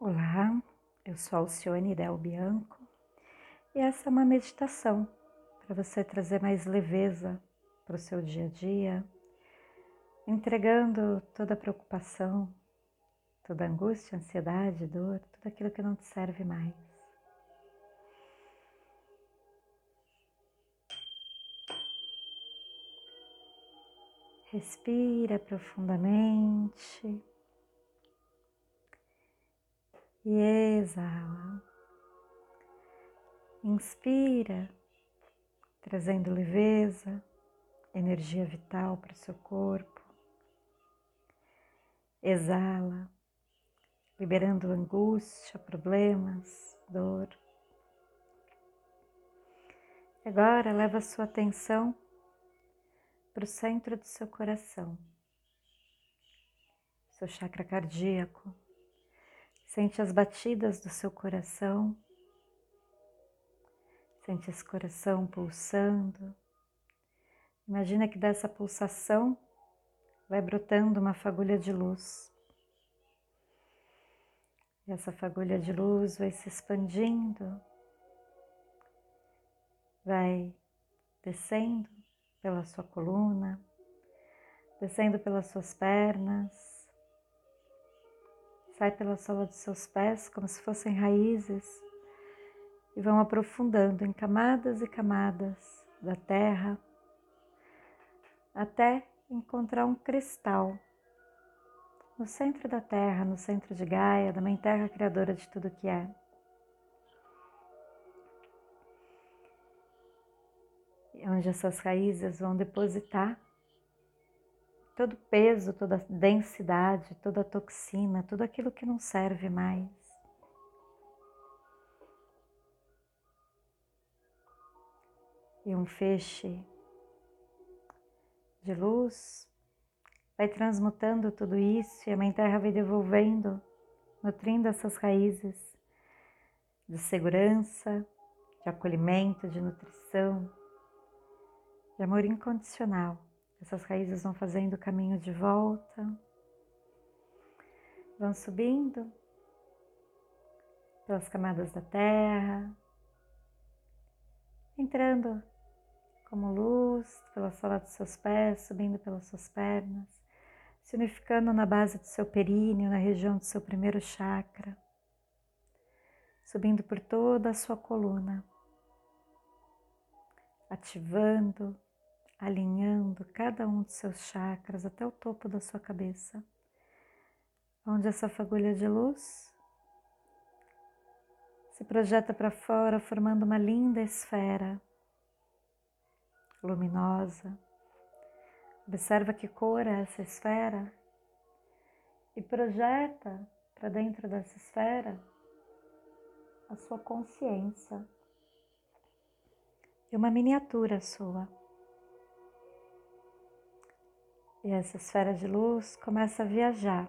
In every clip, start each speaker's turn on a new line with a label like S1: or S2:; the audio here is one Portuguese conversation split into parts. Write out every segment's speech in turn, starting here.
S1: Olá, eu sou Alcione Del Bianco e essa é uma meditação para você trazer mais leveza para o seu dia a dia, entregando toda a preocupação, toda a angústia, ansiedade, dor, tudo aquilo que não te serve mais. Respira profundamente e exala. Inspira, trazendo leveza, energia vital para o seu corpo. Exala, liberando angústia, problemas, dor. Agora leva a sua atenção para o centro do seu coração, seu chakra cardíaco. Sente as batidas do seu coração. Sente esse coração pulsando. Imagina que dessa pulsação vai brotando uma fagulha de luz. E essa fagulha de luz vai se expandindo, vai descendo pela sua coluna, descendo pelas suas pernas, sai pela sola dos seus pés como se fossem raízes e vão aprofundando em camadas e camadas da terra até encontrar um cristal no centro da terra, no centro de Gaia, da Mãe Terra Criadora de tudo que é. Onde essas raízes vão depositar todo peso, toda densidade, toda toxina, tudo aquilo que não serve mais. E um feixe de luz vai transmutando tudo isso e a Mãe Terra vai devolvendo, nutrindo essas raízes de segurança, de acolhimento, de nutrição, de amor incondicional. Essas raízes vão fazendo o caminho de volta, vão subindo pelas camadas da terra, entrando como luz pela sola dos seus pés, subindo pelas suas pernas, se unificando na base do seu períneo, na região do seu primeiro chakra, subindo por toda a sua coluna, ativando alinhando cada um dos seus chakras até o topo da sua cabeça, onde essa fagulha de luz se projeta para fora, formando uma linda esfera luminosa. Observa que cor é essa esfera e projeta para dentro dessa esfera a sua consciência e uma miniatura sua. E essa esfera de luz começa a viajar.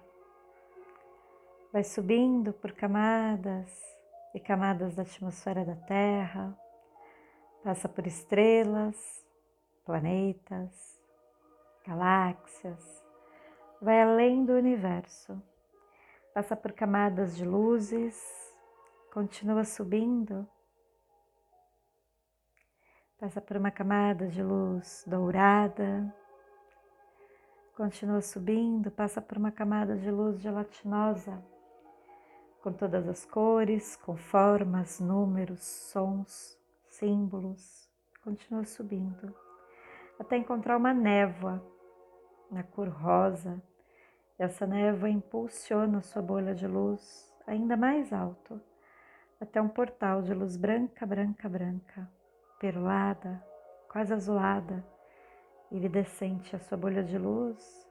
S1: Vai subindo por camadas e camadas da atmosfera da Terra, passa por estrelas, planetas, galáxias, vai além do universo, passa por camadas de luzes, continua subindo, passa por uma camada de luz dourada, Continua subindo, passa por uma camada de luz gelatinosa, com todas as cores, com formas, números, sons, símbolos. Continua subindo, até encontrar uma névoa na cor rosa. Essa névoa impulsiona sua bolha de luz ainda mais alto, até um portal de luz branca, branca, branca, perlada, quase azulada iridescente a sua bolha de luz,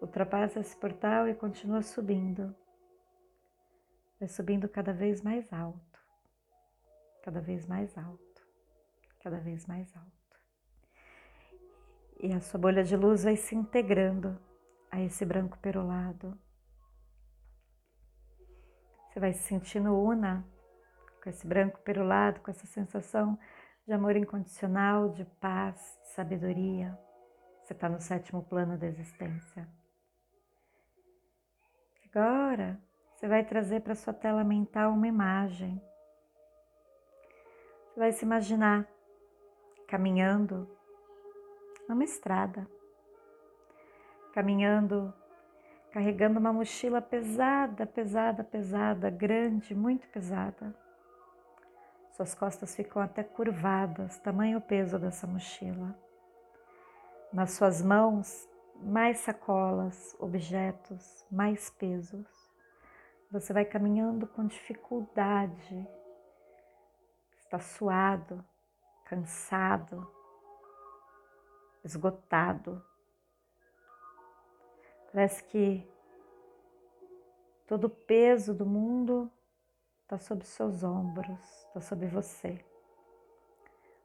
S1: ultrapassa esse portal e continua subindo. Vai subindo cada vez mais alto, cada vez mais alto, cada vez mais alto. E a sua bolha de luz vai se integrando a esse branco perolado. Você vai se sentindo una com esse branco perolado, com essa sensação de amor incondicional, de paz, de sabedoria. Você está no sétimo plano da existência. Agora, você vai trazer para sua tela mental uma imagem. Você vai se imaginar caminhando numa estrada, caminhando, carregando uma mochila pesada, pesada, pesada, grande, muito pesada. Suas costas ficam até curvadas, tamanho o peso dessa mochila. Nas suas mãos, mais sacolas, objetos, mais pesos. Você vai caminhando com dificuldade, está suado, cansado, esgotado. Parece que todo o peso do mundo está sob seus ombros, está sob você.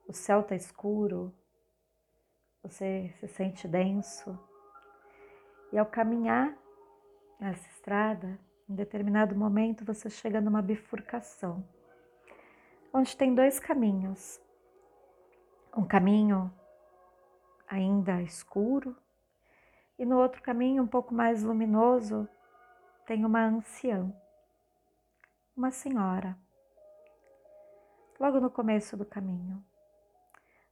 S1: O céu está escuro, você se sente denso. E ao caminhar nessa estrada, em determinado momento você chega numa bifurcação, onde tem dois caminhos. Um caminho ainda escuro, e no outro caminho, um pouco mais luminoso, tem uma anciã, uma senhora, logo no começo do caminho.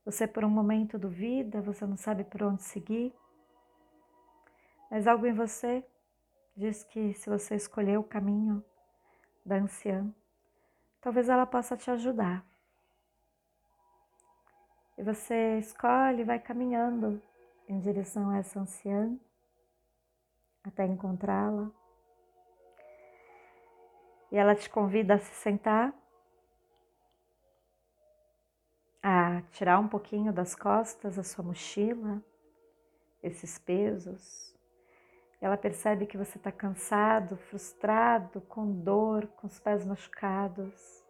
S1: Você, por um momento, duvida, você não sabe por onde seguir, mas algo em você diz que se você escolher o caminho da anciã, talvez ela possa te ajudar. E você escolhe vai caminhando em direção a essa anciã até encontrá-la. E ela te convida a se sentar a tirar um pouquinho das costas a sua mochila, esses pesos. Ela percebe que você está cansado, frustrado, com dor, com os pés machucados.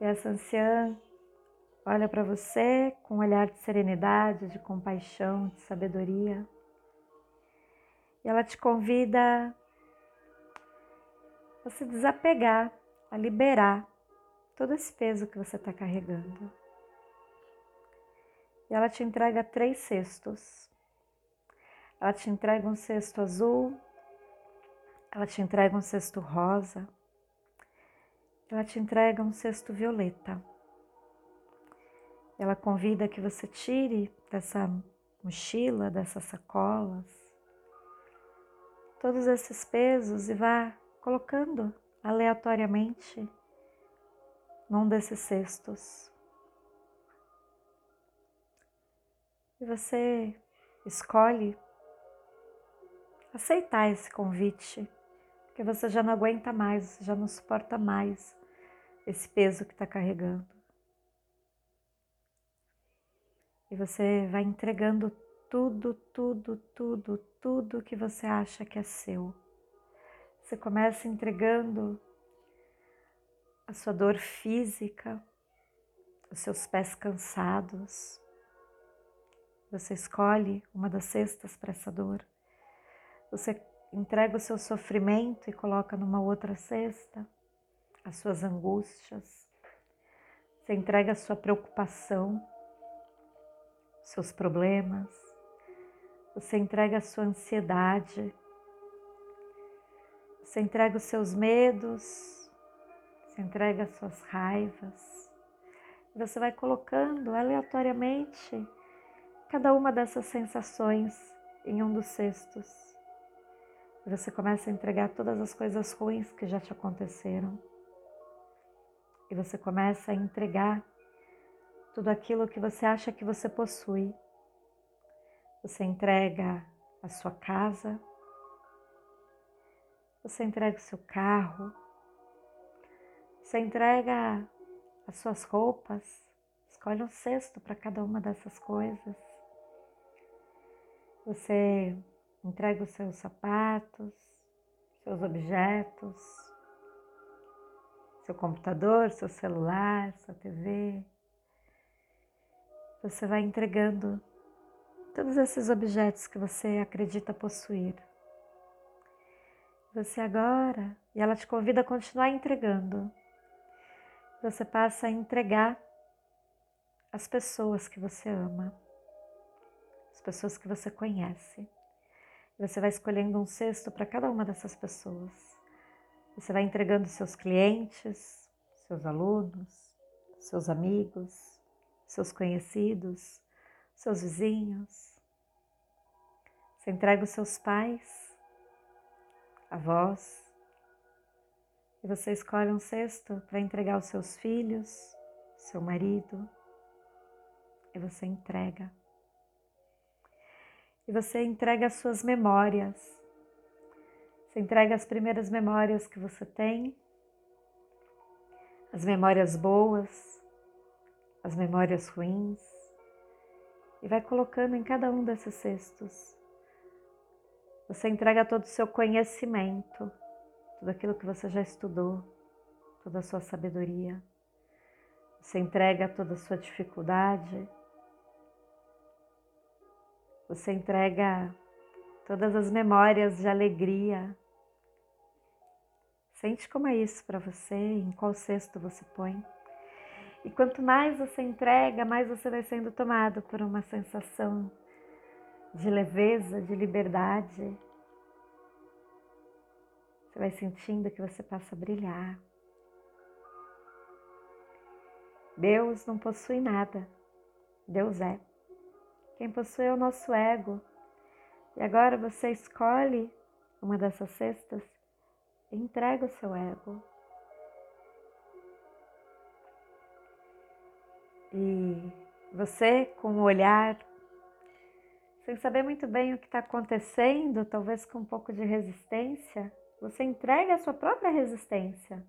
S1: E essa anciã olha para você com um olhar de serenidade, de compaixão, de sabedoria. E ela te convida a se desapegar, a liberar todo esse peso que você está carregando. E ela te entrega três cestos. Ela te entrega um cesto azul, ela te entrega um cesto rosa, ela te entrega um cesto violeta. Ela convida que você tire dessa mochila, dessas sacolas, todos esses pesos e vá colocando aleatoriamente num desses cestos. E você escolhe aceitar esse convite, porque você já não aguenta mais, já não suporta mais esse peso que está carregando. E você vai entregando tudo, tudo, tudo, tudo que você acha que é seu. Você começa entregando a sua dor física, os seus pés cansados. Você escolhe uma das cestas para essa dor. Você entrega o seu sofrimento e coloca numa outra cesta as suas angústias. Você entrega a sua preocupação, seus problemas. Você entrega a sua ansiedade. Você entrega os seus medos, você entrega as suas raivas. Você vai colocando aleatoriamente cada uma dessas sensações em um dos cestos. Você começa a entregar todas as coisas ruins que já te aconteceram. E você começa a entregar tudo aquilo que você acha que você possui. Você entrega a sua casa, você entrega o seu carro, você entrega as suas roupas, escolhe um cesto para cada uma dessas coisas. Você entrega os seus sapatos, seus objetos, seu computador, seu celular, sua TV. Você vai entregando todos esses objetos que você acredita possuir. Você agora, e ela te convida a continuar entregando você passa a entregar as pessoas que você ama, as pessoas que você conhece. Você vai escolhendo um cesto para cada uma dessas pessoas. Você vai entregando seus clientes, seus alunos, seus amigos, seus conhecidos, seus vizinhos. Você entrega os seus pais, avós, e você escolhe um cesto para entregar os seus filhos, seu marido, e você entrega. E você entrega as suas memórias. Você entrega as primeiras memórias que você tem, as memórias boas, as memórias ruins, e vai colocando em cada um desses cestos. Você entrega todo o seu conhecimento, tudo aquilo que você já estudou, toda a sua sabedoria. Você entrega toda a sua dificuldade. Você entrega todas as memórias de alegria. Sente como é isso para você, em qual cesto você põe. E quanto mais você entrega, mais você vai sendo tomado por uma sensação de leveza, de liberdade, vai sentindo que você passa a brilhar. Deus não possui nada, Deus é. Quem possui é o nosso ego. E agora você escolhe uma dessas cestas e entrega o seu ego. E você, com o olhar, sem saber muito bem o que está acontecendo, talvez com um pouco de resistência, você entrega a sua própria resistência.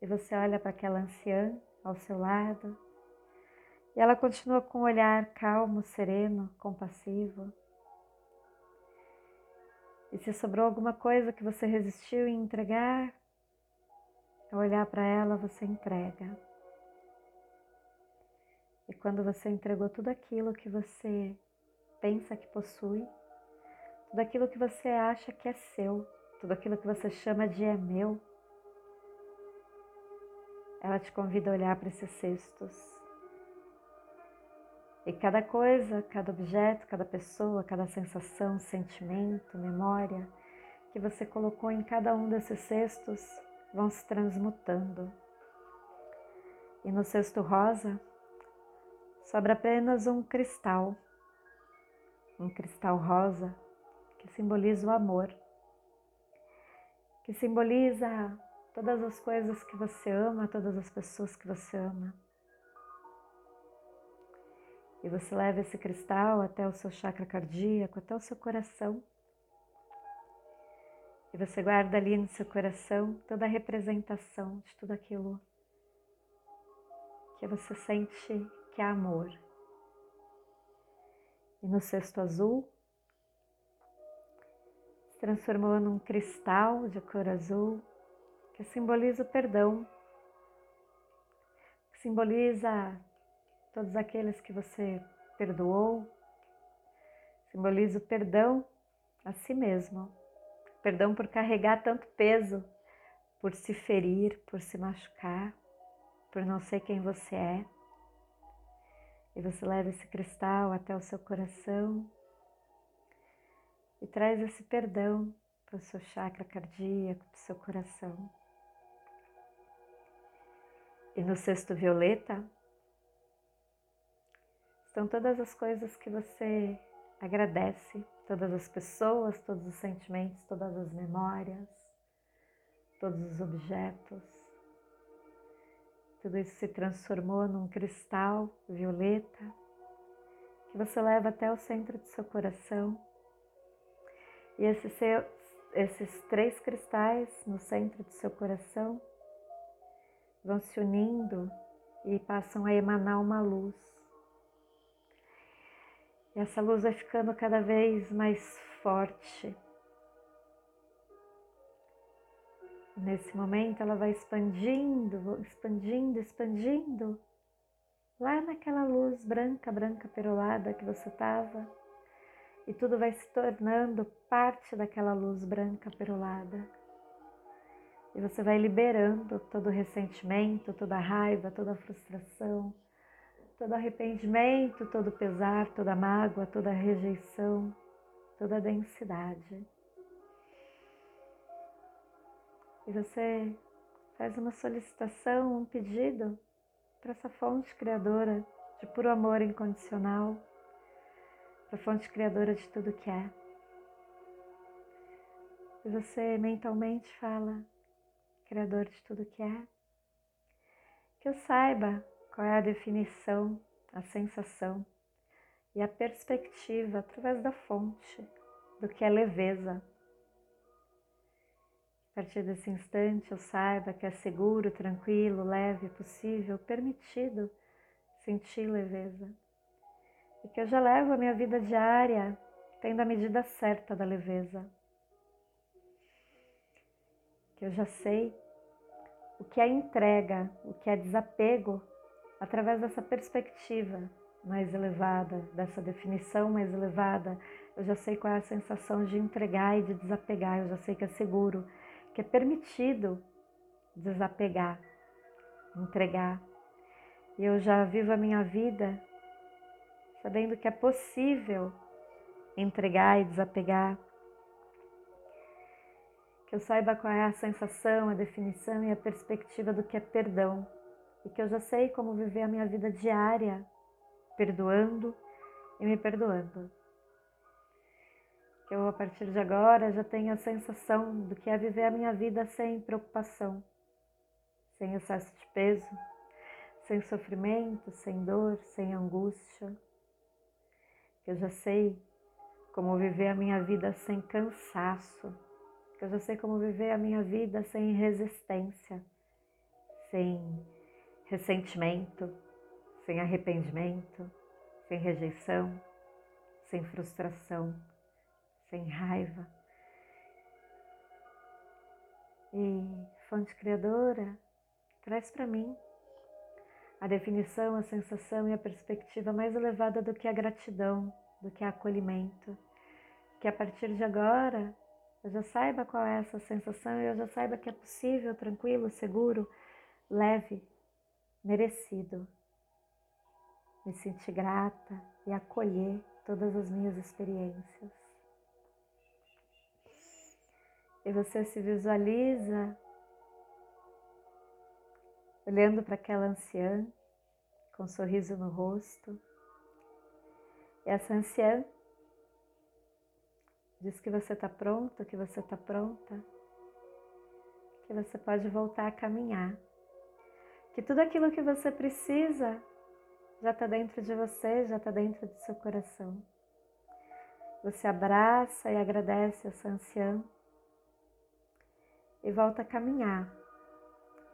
S1: E você olha para aquela anciã ao seu lado e ela continua com um olhar calmo, sereno, compassivo. E se sobrou alguma coisa que você resistiu em entregar, ao olhar para ela, você entrega. E quando você entregou tudo aquilo que você pensa que possui, tudo aquilo que você acha que é seu, tudo aquilo que você chama de é meu, ela te convida a olhar para esses cestos. E cada coisa, cada objeto, cada pessoa, cada sensação, sentimento, memória que você colocou em cada um desses cestos vão se transmutando. E no cesto rosa sobra apenas um cristal, um cristal rosa que simboliza o amor que simboliza todas as coisas que você ama, todas as pessoas que você ama. E você leva esse cristal até o seu chakra cardíaco, até o seu coração. E você guarda ali no seu coração toda a representação de tudo aquilo que você sente que é amor. E no cesto azul, transformou num cristal de cor azul que simboliza o perdão, que simboliza todos aqueles que você perdoou, simboliza o perdão a si mesmo, perdão por carregar tanto peso, por se ferir, por se machucar, por não ser quem você é. E você leva esse cristal até o seu coração e traz esse perdão para o seu chakra cardíaco, para o seu coração. E no cesto violeta estão todas as coisas que você agradece, todas as pessoas, todos os sentimentos, todas as memórias, todos os objetos. Tudo isso se transformou num cristal violeta que você leva até o centro do seu coração e esses, seu, esses três cristais no centro do seu coração vão se unindo e passam a emanar uma luz. E essa luz vai ficando cada vez mais forte. Nesse momento ela vai expandindo, expandindo, expandindo, lá naquela luz branca, branca perolada que você estava e tudo vai se tornando parte daquela luz branca perolada. E você vai liberando todo o ressentimento, toda a raiva, toda a frustração, todo arrependimento, todo o pesar, toda a mágoa, toda a rejeição, toda a densidade. E você faz uma solicitação, um pedido para essa fonte criadora de puro amor incondicional, a fonte criadora de tudo que é. E você mentalmente fala, Criador de tudo que é, que eu saiba qual é a definição, a sensação e a perspectiva através da fonte do que é leveza. A partir desse instante eu saiba que é seguro, tranquilo, leve, possível, permitido sentir leveza. E que eu já levo a minha vida diária tendo a medida certa da leveza. Que eu já sei o que é entrega, o que é desapego, através dessa perspectiva mais elevada, dessa definição mais elevada, eu já sei qual é a sensação de entregar e de desapegar, eu já sei que é seguro, que é permitido desapegar, entregar. E eu já vivo a minha vida sabendo que é possível entregar e desapegar. Que eu saiba qual é a sensação, a definição e a perspectiva do que é perdão. E que eu já sei como viver a minha vida diária perdoando e me perdoando. Que eu, a partir de agora, já tenho a sensação do que é viver a minha vida sem preocupação, sem excesso de peso, sem sofrimento, sem dor, sem angústia. Que eu já sei como viver a minha vida sem cansaço, que eu já sei como viver a minha vida sem resistência, sem ressentimento, sem arrependimento, sem rejeição, sem frustração, sem raiva. E fonte criadora, traz para mim a definição, a sensação e a perspectiva mais elevada do que a gratidão, do que acolhimento. Que a partir de agora eu já saiba qual é essa sensação e eu já saiba que é possível, tranquilo, seguro, leve, merecido me sentir grata e acolher todas as minhas experiências. E você se visualiza olhando para aquela anciã com um sorriso no rosto. Essa anciã diz que você está pronto, que você está pronta, que você pode voltar a caminhar, que tudo aquilo que você precisa já está dentro de você, já está dentro do seu coração. Você abraça e agradece essa anciã e volta a caminhar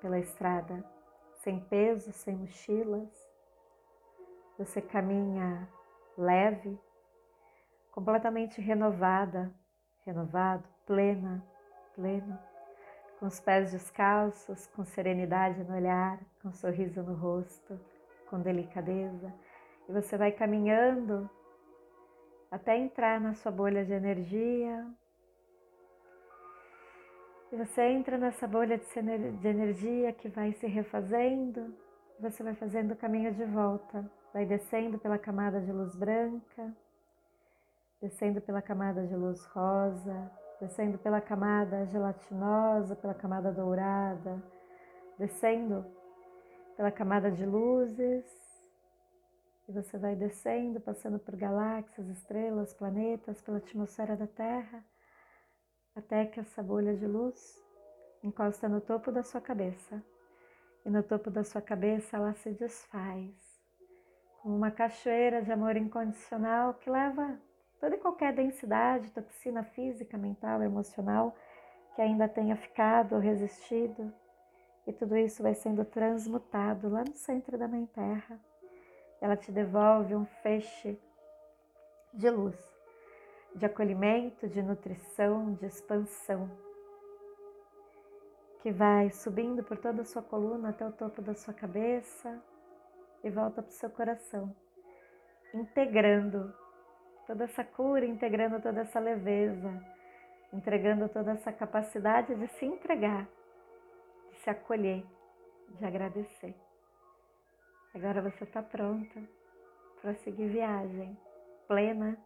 S1: pela estrada, sem peso, sem mochilas. Você caminha leve, completamente renovada, renovado, plena, pleno, com os pés descalços, com serenidade no olhar, com um sorriso no rosto com delicadeza, e você vai caminhando até entrar na sua bolha de energia. E você entra nessa bolha de energia que vai se refazendo, você vai fazendo o caminho de volta, vai descendo pela camada de luz branca, descendo pela camada de luz rosa, descendo pela camada gelatinosa, pela camada dourada, descendo pela camada de luzes, e você vai descendo, passando por galáxias, estrelas, planetas, pela atmosfera da Terra, até que essa bolha de luz encosta no topo da sua cabeça. E no topo da sua cabeça ela se desfaz, uma cachoeira de amor incondicional que leva toda e qualquer densidade, toxina física, mental, emocional que ainda tenha ficado ou resistido e tudo isso vai sendo transmutado lá no centro da Mãe Terra. Ela te devolve um feixe de luz, de acolhimento, de nutrição, de expansão, que vai subindo por toda a sua coluna até o topo da sua cabeça e volta para o seu coração, integrando toda essa cura, integrando toda essa leveza, entregando toda essa capacidade de se entregar se acolher, de agradecer. Agora você está pronta para seguir viagem, plena,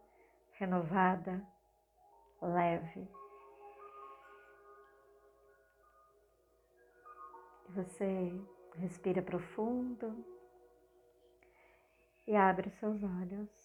S1: renovada, leve. Você respira profundo e abre seus olhos.